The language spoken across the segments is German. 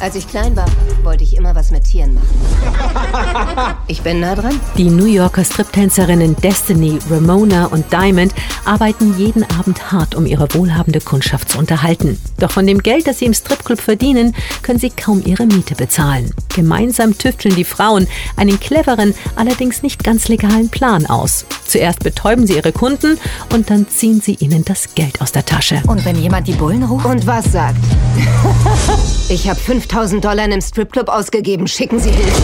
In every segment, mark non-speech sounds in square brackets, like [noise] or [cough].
Als ich klein war, wollte ich immer was mit Tieren machen. [laughs] Ich bin nah dran. Die New Yorker Striptänzerinnen Destiny, Ramona und Diamond arbeiten jeden Abend hart, um ihre wohlhabende Kundschaft zu unterhalten. Doch von dem Geld, das sie im Stripclub verdienen, können sie kaum ihre Miete bezahlen. Gemeinsam tüfteln die Frauen einen cleveren, allerdings nicht ganz legalen Plan aus. Zuerst betäuben sie ihre Kunden und dann ziehen sie ihnen das Geld aus der Tasche. Und wenn jemand die Bullen ruft? Und was sagt? Ich habe 5000 Dollar in einem Stripclub ausgegeben. Schicken Sie Hilfe?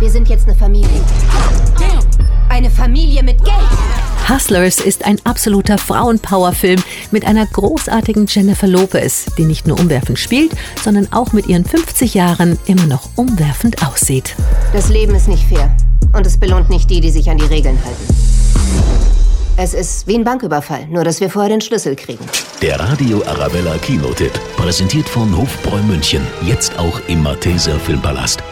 Wir sind jetzt eine Familie. Eine Familie mit Geld. Hustlers ist ein absoluter Frauenpowerfilm mit einer großartigen Jennifer Lopez, die nicht nur umwerfend spielt, sondern auch mit ihren 50 Jahren immer noch umwerfend aussieht. Das Leben ist nicht fair. Und es belohnt nicht die, die sich an die Regeln halten. Es ist wie ein Banküberfall, nur dass wir vorher den Schlüssel kriegen. Der Radio Arabella Kinotipp, präsentiert von Hofbräu München, jetzt auch im Malteser Filmpalast.